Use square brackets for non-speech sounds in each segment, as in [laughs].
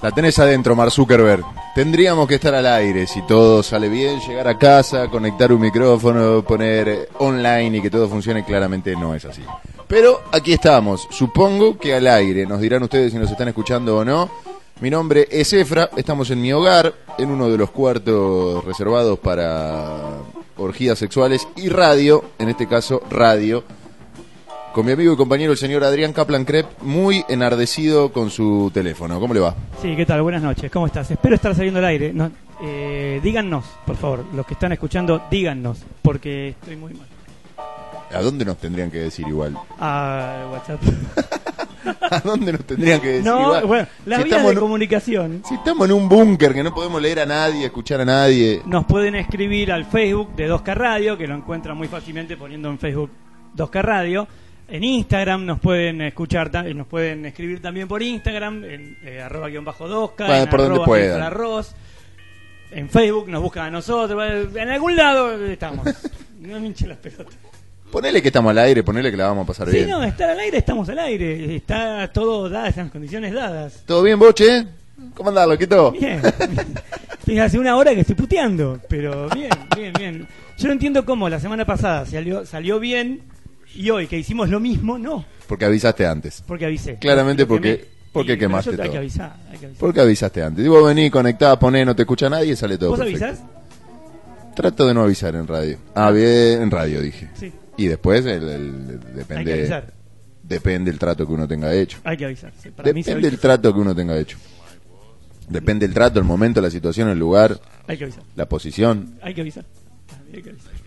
La tenés adentro, Mark Zuckerberg. Tendríamos que estar al aire si todo sale bien, llegar a casa, conectar un micrófono, poner online y que todo funcione. Claramente no es así. Pero aquí estamos. Supongo que al aire. Nos dirán ustedes si nos están escuchando o no. Mi nombre es Efra. Estamos en mi hogar, en uno de los cuartos reservados para orgías sexuales y radio, en este caso radio con mi amigo y compañero el señor Adrián Kaplan Krep, muy enardecido con su teléfono. ¿Cómo le va? Sí, ¿qué tal? Buenas noches, ¿cómo estás? Espero estar saliendo al aire. No, eh, díganos, por favor, los que están escuchando, díganos, porque estoy muy mal. ¿A dónde nos tendrían que decir igual? [laughs] A WhatsApp. [laughs] ¿A dónde nos tendrían que decir no, igual? bueno, la Si vía estamos de en- comunicación. Si estamos en un búnker que no podemos leer a nadie, escuchar a nadie. Nos pueden escribir al Facebook de 2K Radio, que lo encuentran muy fácilmente poniendo en Facebook 2K Radio. En Instagram nos pueden escuchar, ta- nos pueden escribir también por Instagram, en eh, arroba guion bajo 2K, Bueno, en por donde arroba puedan. Efra Arroz. En Facebook nos buscan a nosotros, en algún lado estamos. [laughs] No me hinche las pelotas. Ponele que estamos al aire, ponele que la vamos a pasar Sí, bien. no, estar al aire, estamos al aire. Está todo dadas, las condiciones dadas. ¿Todo bien, Boche? ¿Cómo andás, loquito? Bien. Sí, [laughs] hace una hora que estoy puteando, pero bien, bien, bien. Yo no entiendo cómo la semana pasada salió, salió bien y hoy que hicimos lo mismo, no. Porque avisaste antes. Porque avisé. Claramente porque- porque Y- quemaste Hay todo. que avisar, hay que avisar. ¿Por qué avisaste antes? Digo, vení, conectá, poné, no te escucha nadie, sale todo ¿Vos perfecto. avisás? Trato de no avisar en radio. Ah, bien, en radio dije. Sí, Y después el, el- hay que depende avisar. depende el trato que uno tenga hecho. Hay que avisar. sí. Para mí se Depende avisa. el trato que uno tenga hecho. Depende el trato, el momento, la situación, el lugar, Hay que avisar. la posición. Hay que avisar.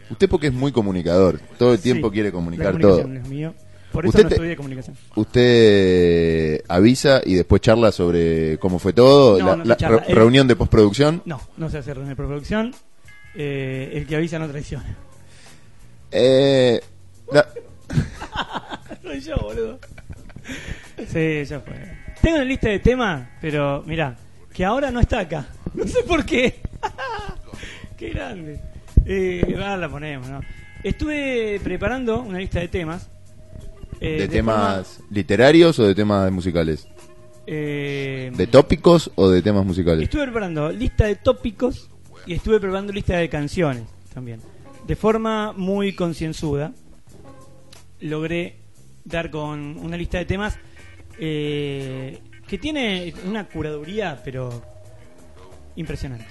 Usted porque es muy comunicador, todo el tiempo Sí, quiere la comunicar todo. comunicación es mío. Por eso Usted no te- estudié comunicación. Usted avisa y después charla sobre cómo fue todo, No, la, no la re- El- reunión de postproducción. No, no se hace reunión de producción. Eh, el que avisa no traiciona. Eh, [laughs] la- Soy yo, boludo. Sí, ya fue. Tengo una lista de temas, pero mirá, que ahora no está acá. [laughs] No sé por qué. [laughs] qué grande. Eh, la ponemos, ¿no? Estuve preparando una lista de temas. eh, ¿De temas literarios o de temas musicales? eh, ¿De tópicos o de temas musicales? Estuve preparando lista de tópicos y estuve preparando lista de canciones también. De forma muy concienzuda, logré dar con una lista de temas eh, que tiene una curaduría, pero impresionante.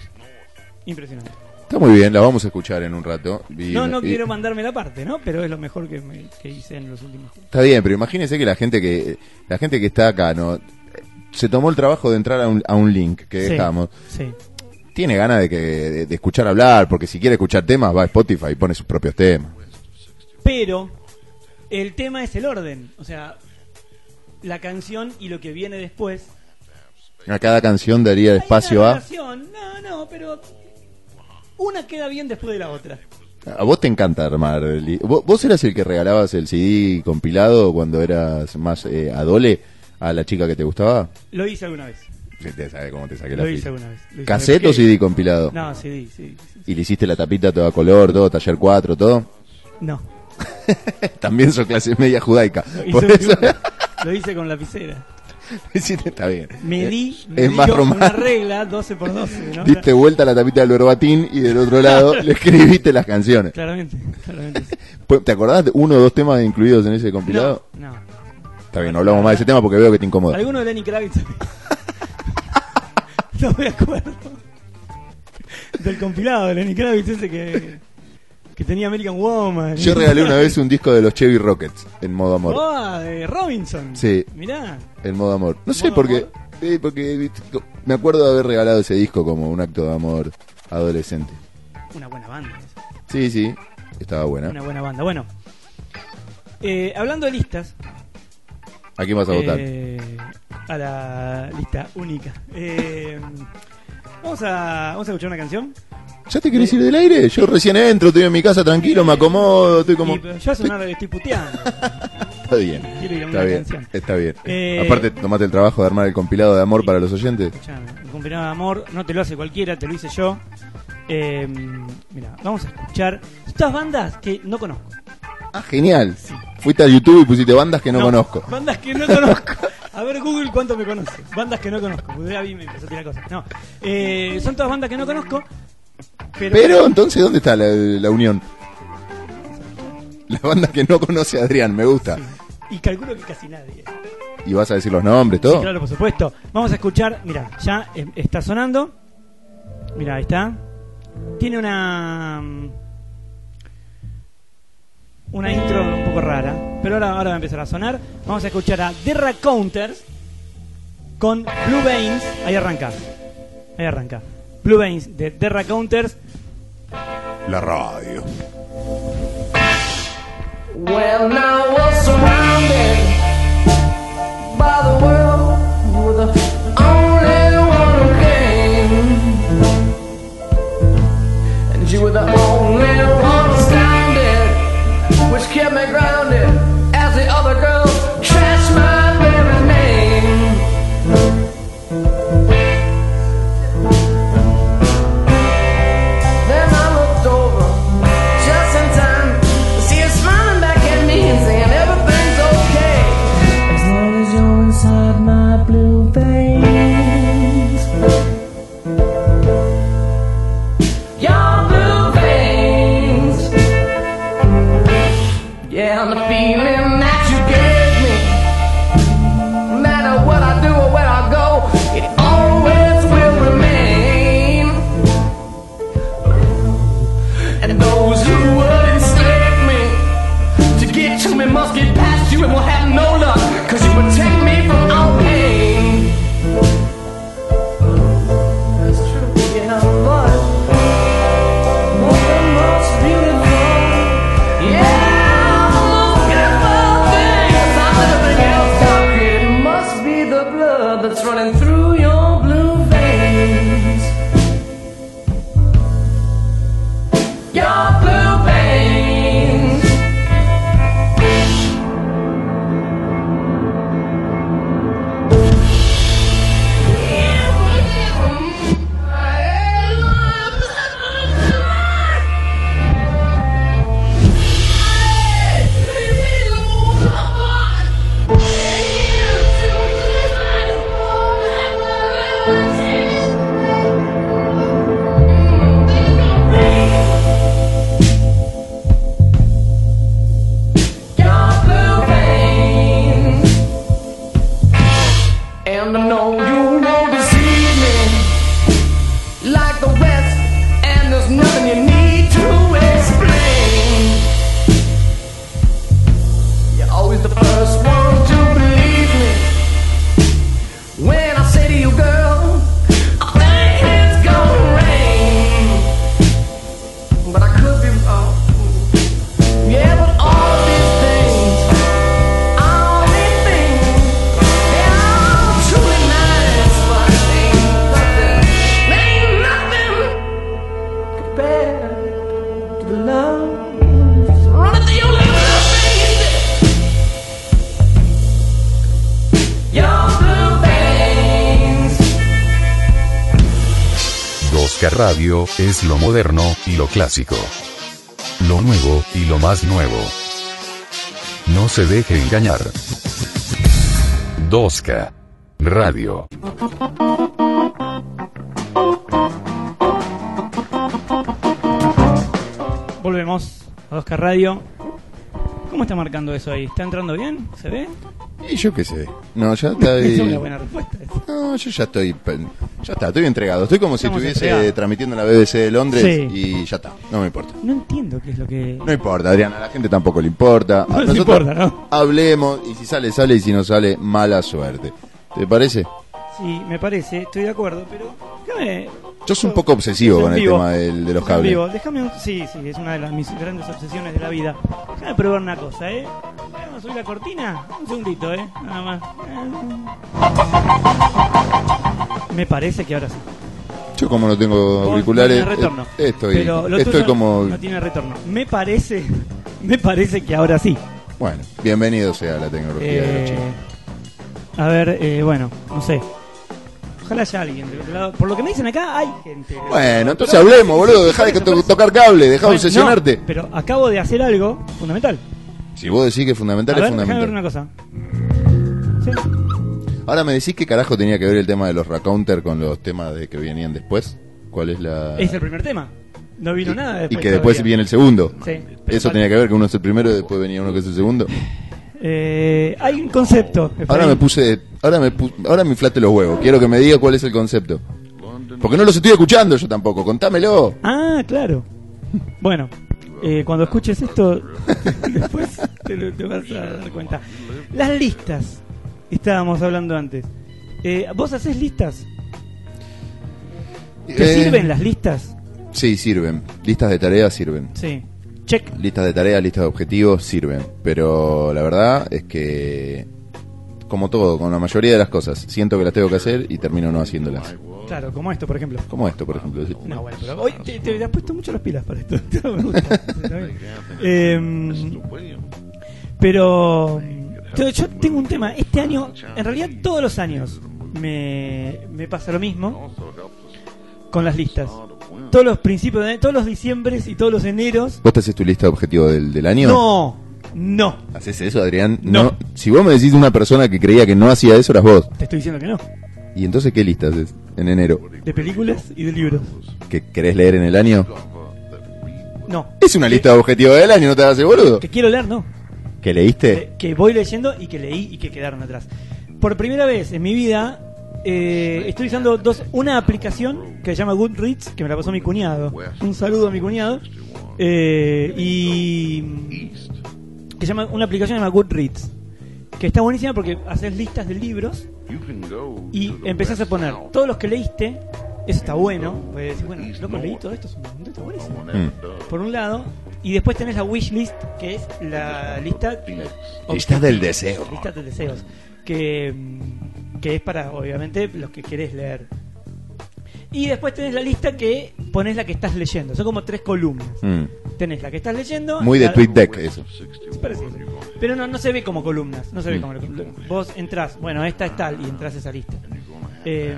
Impresionante. Está muy bien, la vamos a escuchar en un rato. Y- No, no y- quiero mandarme la parte, ¿no? Pero es lo mejor que, me- que hice en los últimos tiempos. Está bien, pero imagínese que la gente que la gente que está acá no se tomó el trabajo de entrar a un, a un link que Sí, dejamos. Sí. Tiene ganas de que de, de escuchar hablar, porque si quiere escuchar temas va a Spotify y pone sus propios temas. Pero el tema es el orden. O sea, la canción y lo que viene después A cada canción daría espacio a relación, No, no, pero una queda bien después de la otra. A vos te encanta armar. ¿Vos, eras el que regalabas el CD compilado cuando eras más eh, adole a la chica que te gustaba? Lo hice alguna vez. Sí, te sabe cómo te saqué la Lo hice ficha. alguna vez. Lo hice ¿Cassette o CD compilado? No, CD, sí. sí, sí. ¿Y le hiciste la tapita toda color, todo, taller 4, todo? No. [laughs] También sos clase media judaica. Lo Por hice, eso lo hice con lapicera. [laughs] está bien. Es más yo una regla 12 por 12, ¿no? [laughs] Diste vuelta a la tapita del verbatín y del otro lado [laughs] le escribiste las canciones. Claramente, claramente. Pues, ¿Te acordás de uno o dos temas incluidos en ese compilado? No, no. Está bien, no hablamos más de ese tema porque veo que te incomoda. ¿Alguno de Lenny Kravitz? no me acuerdo. Del compilado de Lenny Kravitz ese que, que tenía American Woman. Yo regalé una vez un disco de los Chevy Rockets en modo amor. Ah, de Robinson. Sí. Mirá. En modo amor. No sé ¿Modo por qué. Sí, porque me acuerdo de haber regalado ese disco como un acto de amor adolescente. Una buena banda. esa. Sí, sí. Estaba buena. Una buena banda. Bueno, eh, hablando de listas, ¿A quién vas a votar? eh, a la lista única. Eh, vamos, a, vamos a escuchar una canción. ¿Ya te querés ir del aire? Yo recién entro, estoy en mi casa tranquilo, me acomodo, estoy como... Y, pero yo hace que estoy puteando. [laughs] Está bien. Quiero ir a Está una bien, canción. está bien. Eh, Aparte, tomate el trabajo de armar el compilado de amor para los oyentes. Escuchame, un combinado de amor no te lo hace cualquiera, te lo hice yo. Eh, mira, vamos a escuchar estas bandas que no conozco. Ah, genial. Fuiste a YouTube y pusiste bandas que no, conozco. Bandas que no conozco. [laughs] A ver, Google, ¿cuánto me conoce? Bandas que no conozco. Porque ya vi me empezó a tirar cosas. No. Eh, son todas bandas que no conozco. Pero, Pero entonces, ¿dónde está la, la unión? La banda que no conoce a Adrián, me gusta. Y calculo que casi nadie. Y vas a decir los nombres, Sí, todo. claro, por supuesto. Vamos a escuchar. Mira, ya eh, está sonando. Mira, ahí está. Tiene una. Una intro un poco rara. Pero ahora, ahora va a empezar a sonar. Vamos a escuchar a The Counters con Blue Veins. Ahí arranca. Ahí arranca. Blue Veins de The Counters. La radio. When I was surrounded Yo! The first one 2K Radio es lo moderno y lo clásico. Lo nuevo y lo más nuevo. No se deje engañar. 2K Radio. Volvemos a 2K Radio. ¿Cómo está marcando eso ahí? ¿Está entrando bien? ¿Se ve? Y yo qué sé. No, ya está [laughs] Es una ahí. buena respuesta. esa. No, yo ya estoy. pen- Ya está, estoy entregado. Estoy como si estuviese entregados. transmitiendo en la BBC de Londres Sí. y ya está. No me importa. No entiendo qué es lo que. No importa, Adrián, a la gente tampoco le importa. [laughs] No A les nosotros importa, ¿no? Hablemos y si sale, sale y si no sale, mala suerte. ¿Te parece? Sí, me parece, estoy de acuerdo, pero. Déjame. Yo soy un poco obsesivo Es en con el vivo. tema del- de los en cables. vivo. Déjame. un- Sí, sí, es una de las, mis grandes obsesiones de la vida. Déjame probar una cosa, ¿eh? Vamos a subir la cortina. Un segundito, ¿eh? Nada más. Eh. Me parece que ahora sí. Yo como no tengo Vos auriculares, no tiene retorno. eh, estoy, Pero lo estoy tuyo como... No tiene retorno. Me parece. [laughs] Me parece que ahora sí. Bueno, bienvenido sea la tecnología de los Eh, chicos. a ver, eh, bueno, no sé. Ojalá haya alguien del otro lado. Por lo que me dicen acá, hay gente. Bueno, entonces hablemos, boludo. Dejá de to- tocar cable, dejá de Bueno, obsesionarte. no, pero acabo de hacer algo fundamental. Si vos decís que es fundamental, a es ver, déjame ver fundamental. una cosa. ¿Sí? Ahora me decís qué carajo tenía que ver el tema de los Racounter con los temas de que venían después. ¿Cuál es la...? Es el primer tema. No vino nada y después. que después viene el segundo. Sí, Eso tenía que ver que uno es el primero y después venía uno que es el segundo. Eh, hay un concepto. Ahora me puse, ahora me pu- ahora me inflaste los huevos. Quiero que me diga cuál es el concepto. Porque no los estoy escuchando yo tampoco. Contámelo. Ah, claro. Bueno, eh, cuando escuches esto, [laughs] después te, lo- te vas a dar cuenta. Las listas. Estábamos hablando antes. Eh, ¿Vos haces listas? ¿Te Eh, sirven las listas? Sí, sirven. Listas de tareas sirven. Sí. Check. Listas de tareas, listas de objetivos sirven. Pero la verdad es que, como todo, con la mayoría de las cosas, siento que las tengo que hacer y termino no haciéndolas. Claro, como esto, por ejemplo. Como esto, por ejemplo. sí. No, bueno, pero hoy te, te has puesto mucho las pilas para esto. [laughs] Me gusta. [laughs] Em, pero yo, yo tengo un tema. Este año, en realidad todos los años, me, me pasa lo mismo con las listas. Todos los principios, de, todos los diciembres y todos los eneros. ¿Vos te haces tu lista de objetivos del, del año? No, no. ¿Haces eso, Adrián? No. Si vos me decís una persona que creía que no hacía eso, eras vos. Te estoy diciendo que no. ¿Y entonces qué lista haces en enero? De películas y de libros. ¿Que querés leer en el año? No. Es una lista de objetivos del año, ¿no te hagas boludo? Que quiero leer, no. ¿Que leíste? que, que voy leyendo y que leí y que quedaron atrás. Por primera vez en mi vida eh, estoy usando dos, una aplicación que se llama Goodreads, que me la pasó mi cuñado. Un saludo a mi cuñado. Eh, y que se llama una aplicación que se llama Goodreads, que está buenísima porque haces listas de libros y empezás a poner todos los que leíste. Eso está bueno. Decís, bueno, loco, leí todo esto, está buenísimo Mm. por un lado, y después tenés la wish list, que es la lista Lista del deseo. lista de deseos, que, mm, que es para obviamente los que querés leer. Y después tenés la lista que pones la que estás leyendo, son como tres columnas. Mm. Tenés la que estás leyendo, Muy de la- TweetDeck eso. es parecido. Pero no, no se ve como columnas, no se ve Mm. como vos entrás, bueno, esta es tal y entras a esa lista. Eh,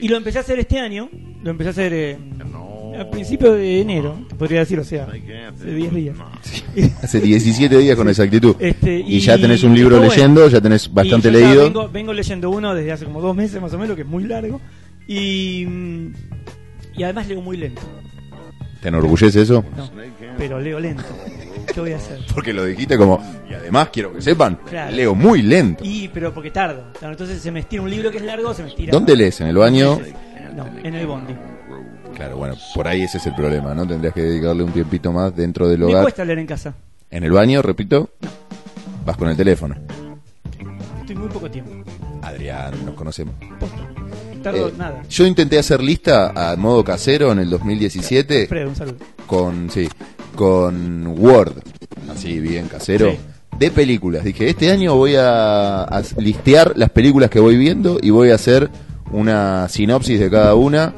y lo empecé a hacer este año, lo empecé a hacer eh, a principios de enero, te podría decir, o sea, hace 10 días. [laughs] Hace 17 días con exactitud. Este, y, ya tenés un libro bueno. leyendo, ya tenés bastante Y yo leído. Vengo, vengo leyendo uno desde hace como dos meses más o menos, que es muy largo. Y, mm, y además leo muy lento. ¿Te enorgullece eso? No, pero leo lento. ¿Qué voy a hacer? [laughs] Porque lo dijiste como, y además quiero que sepan, Claro. leo muy lento. Y, pero porque tardo. Entonces se me estira un libro que es largo, se me estira. ¿Dónde lees? ¿En el baño? No, en el bondi. Claro, bueno, por ahí ese es el problema, ¿no? Tendrías que dedicarle un tiempito más dentro del Me hogar. cuesta leer en casa. En el baño, repito, vas con el teléfono. Estoy muy poco tiempo. Adrián, nos conocemos. Tardo Eh, nada. Yo intenté hacer lista a modo casero en el 2017 Fred, un saludo. con, sí, con Word, así bien casero, Sí. de películas. Dije, este año voy a, a listear las películas que voy viendo y voy a hacer una sinopsis de cada una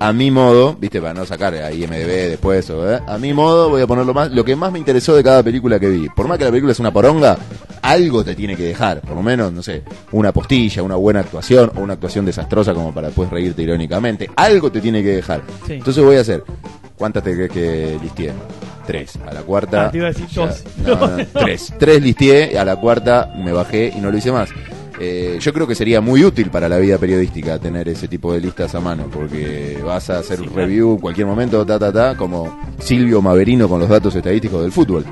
a mi modo, viste, para no sacar a IMDB después, ¿eh? a mi modo voy a ponerlo más, lo que más me interesó de cada película que vi. Por más que la película es una poronga, algo te tiene que dejar, por lo menos, no sé, una postilla, una buena actuación o una actuación desastrosa como para después reírte irónicamente, algo te tiene que dejar. Sí. Entonces voy a hacer, ¿cuántas te crees que listeé? Tres. A la cuarta. Ah, te iba a decir ya- dos. no, no, no, tres. Tres listeé, a la cuarta me bajé y no lo hice más. Eh, yo creo que sería muy útil para la vida periodística tener ese tipo de listas a mano, porque vas a hacer Sí, review en cualquier momento, ta, ta, ta, como Silvio Maverino con los datos estadísticos del fútbol.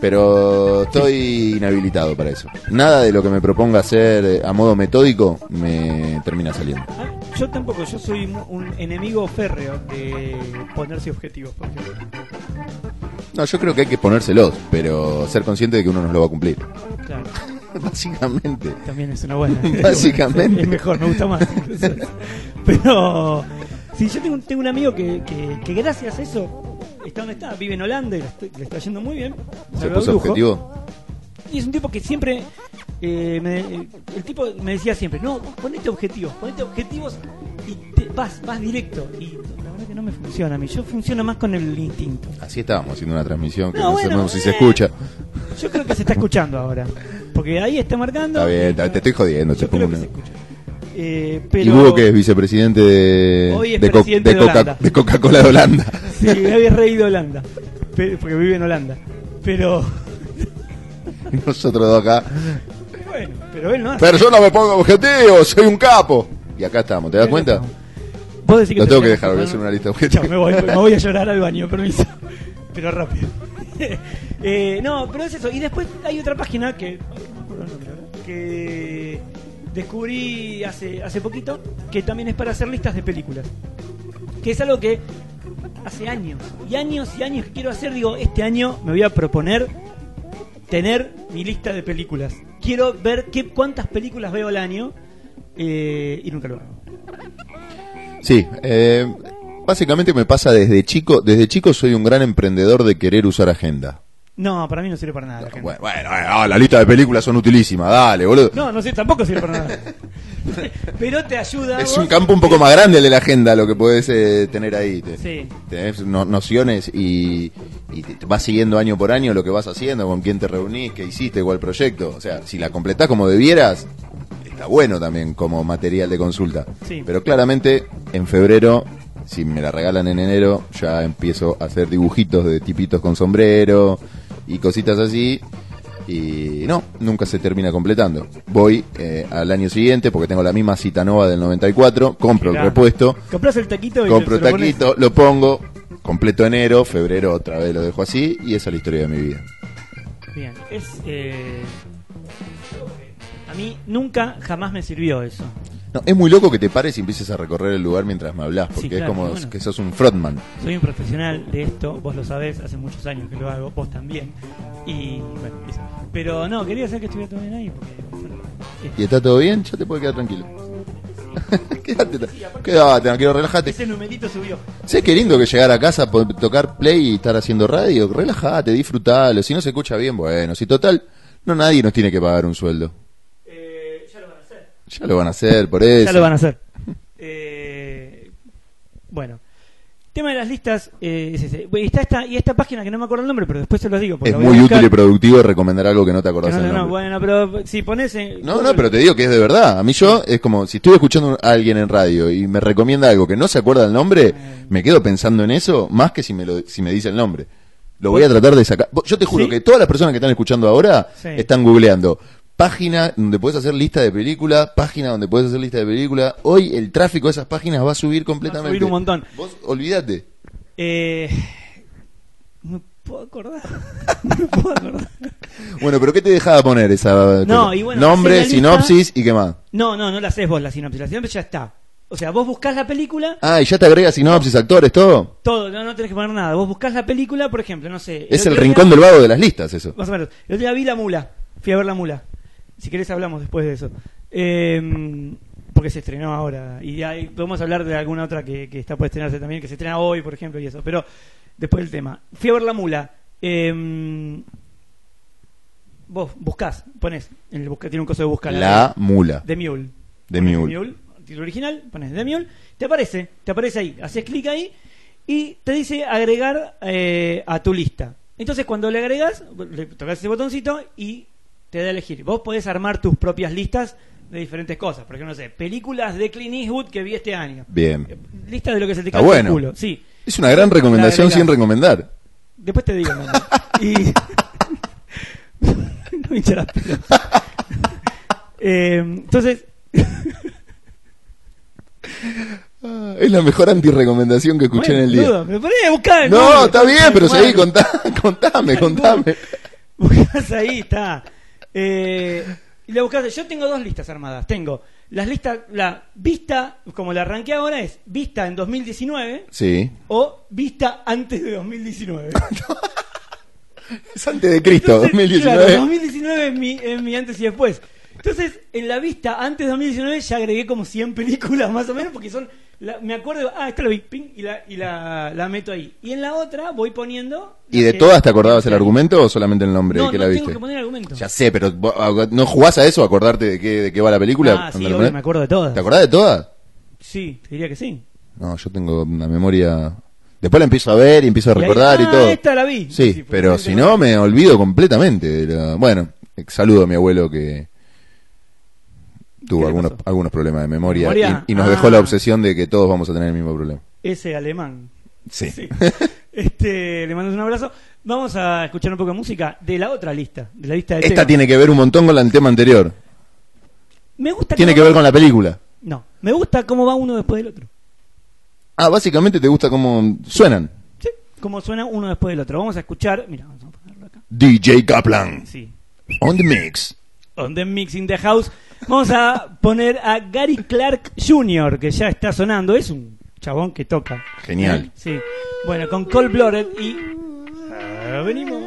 Pero estoy inhabilitado para eso. Nada de lo que me proponga hacer a modo metódico me termina saliendo. Ah, Yo tampoco, yo soy un- enemigo férreo de ponerse objetivos. Por ejemplo. No, yo creo que hay que ponérselos, pero ser consciente de que uno no lo va a cumplir. Claro, [laughs] Básicamente. también es una buena. [laughs] Básicamente. Es mejor, me gusta más. incluso. [laughs] Pero, sí, yo tengo, un- tengo un amigo que, que, que gracias a eso está donde está, vive en Holanda y le, está yendo muy bien. ¿Se puso objetivo? Y es un tipo que siempre. eh, me- el tipo me decía siempre: No, ponete objetivos, ponete objetivos y te vas, vas directo. Y la verdad que no me funciona a mí. Yo funciono más con el instinto. Así estábamos haciendo una transmisión que No, no, bueno, sabemos si se escucha. Yo creo que se está escuchando ahora. Porque ahí está marcando. Está bien, te- te estoy jodiendo. Yo te pongo que una- se escucha. Eh, pero... ¿Y Hugo que es vicepresidente de, Hoy es de, Co- presidente de de Coca- Holanda. de Coca-Cola de Holanda? Sí, había reído Holanda. Pe- Porque vive en Holanda. Pero. [laughs] Nosotros dos acá. Bueno, pero él no hace. Pero yo no me pongo objetivo, soy un capo. Y acá estamos, ¿te das cuenta? Vos decís que Lo te tengo que dejar, voy a hacer una lista de Chao, objetivos. me voy, me voy a llorar al baño, permiso. Pero rápido. [laughs] Eh, no, pero es eso. Y después hay otra página que. Que descubrí hace, hace poquito que también es para hacer listas de películas. Que es algo que hace años y años y años que quiero hacer. Digo, este año me voy a proponer tener mi lista de películas. Quiero ver qué, cuántas películas veo al año eh, y nunca lo hago. Sí, eh, básicamente me pasa desde chico. Desde chico soy un gran emprendedor de querer usar agenda. No, para mí no sirve para nada. la. Bueno, bueno, ah, la lista de películas son utilísimas, dale, boludo. No, no sé, tampoco sirve para nada. [laughs] Pero te ayuda. es vos- un campo un poco más grande el de la agenda lo que podés eh, tener ahí. Te- Sí. Tenés no- nociones y, y te- vas siguiendo año por año lo que vas haciendo, con quién te reunís, qué hiciste, cuál proyecto. O sea, si la completás como debieras, está bueno también como material de consulta. Sí. Pero claramente en febrero, si me la regalan en enero, ya empiezo a hacer dibujitos de tipitos con sombrero y cositas así. Y no, nunca se termina completando. Voy eh, al año siguiente porque tengo la misma cita nova del 94, compro el repuesto, Comprás el taquito y compro lo pones- taquito, lo pongo, completo enero, febrero otra vez lo dejo así y esa es la historia de mi vida. Bien, es. eh, A mí nunca, jamás me sirvió eso. No, es muy loco que te pares y empieces a recorrer el lugar mientras me hablas, porque Sí, es como bueno. que sos un frontman. Soy un profesional de esto, vos lo sabés, hace muchos años que lo hago, vos también. Y bueno, eso. Pero no, quería saber que estuviera todo bien ahí porque. ¿Y está todo bien? Ya te puedes quedar tranquilo. [laughs] quédate, quédate, tranquilo, relájate. ese numerito subió. Sé que lindo que llegar a casa, tocar play y estar haciendo radio. Relájate, disfrutalo. Si no se escucha bien, bueno. Si total, no nadie nos tiene que pagar un sueldo. Eh, ya lo van a hacer. Ya lo van a hacer, por eso. Ya lo van a hacer. [laughs] Eh, bueno. Tema de las listas eh, es ese. Bueno, y está esta, y esta página que no me acuerdo el nombre, pero después se los digo. porque Es la voy a muy buscar. útil y productivo recomendar algo que no te acordás No, el no, no, nombre. bueno, pero si pones en No, no, pero te digo que es de verdad. A mí yo es como si estoy escuchando a alguien en radio y me recomienda algo que no se acuerda el nombre, me quedo pensando en eso más que si me lo, si me dice el nombre. Lo voy a tratar de sacar. Yo te juro ¿Sí? que todas las personas que están escuchando ahora Sí. están googleando página donde puedes hacer lista de película, página donde puedes hacer lista de película. Hoy el tráfico de esas páginas va a subir completamente. subir un montón. Vos olvídate. Eh, me puedo acordar. [laughs] no me puedo acordar. Bueno, pero ¿qué te dejaba poner esa No, cosa? y bueno, nombre, sinopsis y qué más? No, no, no la haces vos la sinopsis. La sinopsis ya está. O sea, vos buscás la película, Ah, y ya te agrega sinopsis, actores, todo. todo, no, no tenés que poner nada. Vos buscás la película, por ejemplo, no sé. Es el rincón día- del vago de las listas, eso. Más o menos. El otro día vi La Mula. Fui a ver La Mula. Si querés hablamos después de eso. Eh, porque se estrenó ahora. Y ahí podemos hablar de alguna otra que, que está por estrenarse también, que se estrena hoy, por ejemplo, y eso. Pero después del tema. Fui a ver La Mula. Eh, vos buscás, ponés. En el busca, tiene un coso de buscar. La mula. The Mule. The Pones Mule. título original, pones The Mule, te aparece, te aparece ahí, haces clic ahí y te dice agregar eh, a tu lista. Entonces cuando le agregas, le tocas ese botoncito y te da a elegir. Vos podés armar tus propias listas de diferentes cosas. Por ejemplo, no sé, películas de Clint Eastwood que vi este año. Bien. Eh, Lista de lo que se te cae bueno. el culo. Sí. Es una gran recomendación sin recomendar. Después te digo. [laughs] y... [laughs] no hincha las pelotas. [laughs] Eh, entonces, Ah, Es la mejor antirecomendación que escuché Bueno, en el día. me ponés a buscar el No, nombre, está bien, pero seguí, contá, contame, contame. Buscás ahí, está. Eh, y la buscás. Yo tengo dos listas armadas. Tengo las listas, la vista, como la arranqué ahora, es vista en 2019 Sí. o vista antes de 2019. [laughs] Es antes de Cristo, Entonces, 2019. Claro, 2019 es mi, es mi antes y después. Entonces, en la vista antes de 2019 ya agregué como 100 películas más o menos porque son. la- me acuerdo, ah, esta lo vi, ping, y, la, y la, la meto ahí. Y en la otra voy poniendo. ¿Y de todas te acordabas el argumento o solamente el nombre No, que no la tengo viste? que poner argumento. Ya sé, pero ah, ¿no jugás a eso? ¿A acordarte de qué, de qué va la película? Ah, sí, la obvio, me acuerdo de todas. ¿Te acordás de todas? Sí, te diría que sí. No, yo tengo una memoria... Después la empiezo a ver y empiezo a Y ahí, recordar y, ah, todo. esta la vi. Sí, Sí, pero si no- me olvido completamente. de la- Bueno, saludo a mi abuelo que tuvo algunos, pasó? algunos problemas de memoria, ¿Memoria? Y, y nos Ah. dejó la obsesión de que todos vamos a tener el mismo problema. Ese alemán. Sí. Sí. [laughs] Este, le mando un abrazo. Vamos a escuchar un poco de música de la otra lista, de la lista de Esta temas. tiene que ver un montón con el tema anterior. Me gusta Tiene que ver con la película. No, me gusta cómo va uno después del otro. Ah, básicamente te gusta cómo suenan. Sí, cómo suena uno después del otro. Vamos a escuchar, mira, vamos a ponerlo acá. DJ Kaplan. Sí. On the mix. On the Mixing the House. Vamos a poner a Gary Clark Jr., que ya está sonando. Es un chabón que toca. Genial. Sí. Bueno, con Cold Blooded y. Ah, venimos.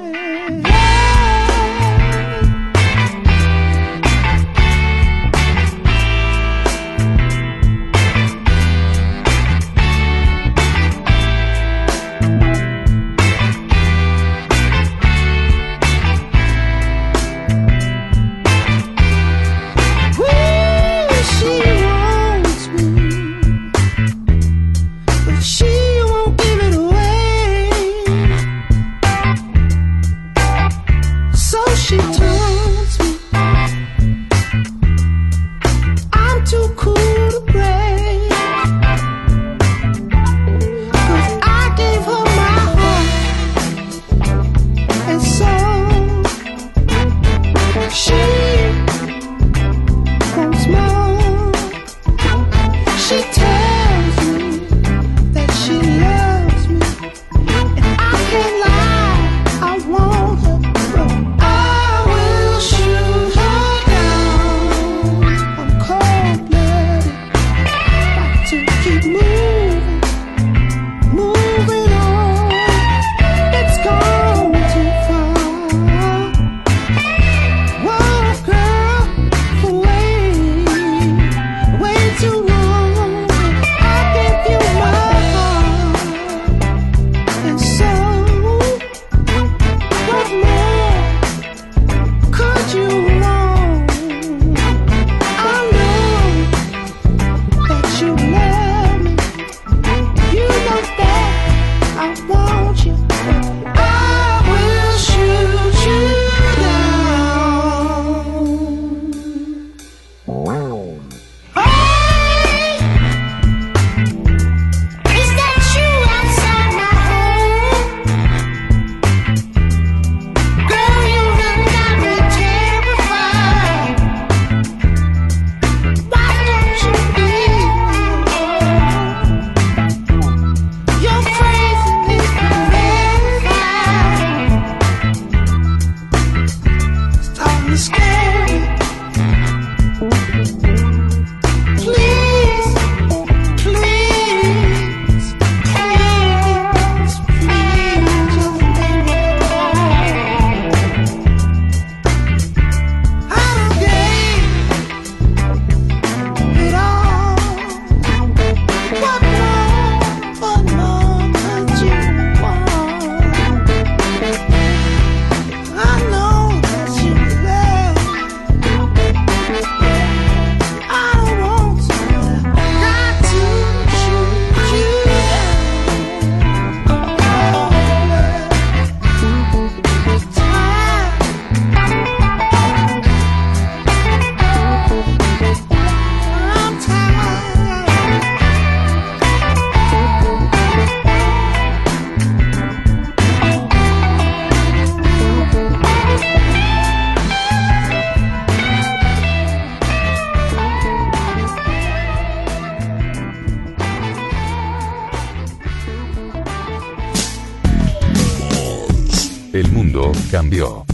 El mundo cambió.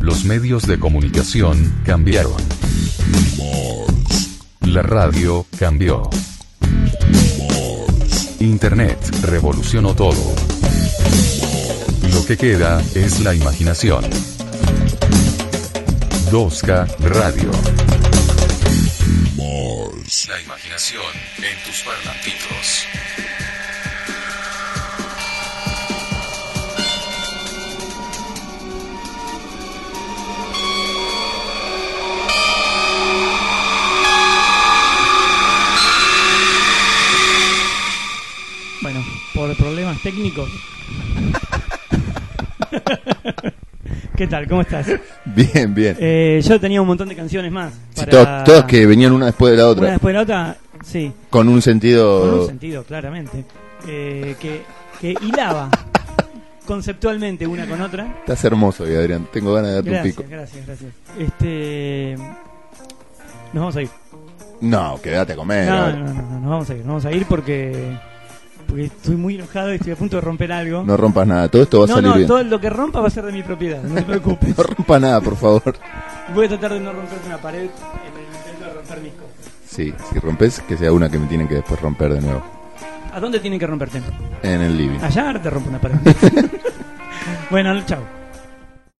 Los medios de comunicación cambiaron. La radio cambió. Internet revolucionó todo. Lo que queda es la imaginación. 2K Radio. La imaginación en tus parlamentitos. Técnicos. [laughs] ¿Qué tal? ¿Cómo estás? Bien, bien. Eh, yo tenía un montón de canciones más. Sí, para- todas, todas que venían una después de la otra. Una después de la otra, sí. Con un Con sentido. un sentido, claramente. Eh, que, que hilaba. conceptualmente una con otra. Estás hermoso hoy, Adrián. Tengo ganas de darte un pico. gracias, gracias. Este. Nos vamos a ir. No, quédate a comer. No, ahora. no, no, no, nos vamos a ir. Nos vamos a ir porque. Porque estoy muy enojado y estoy a punto de romper algo. No rompas nada. Todo esto va a no, salir no, bien. todo lo que rompa va a ser de mi propiedad, no te preocupes. [laughs] No rompa nada, por favor. Voy a tratar de no romperte una pared en el intento de romper mis cosas. Sí, si rompes, que sea una que me tienen que después romper de nuevo. ¿A dónde tienen que romperte? En el living. Allá te rompo una pared. [laughs] bueno, chao.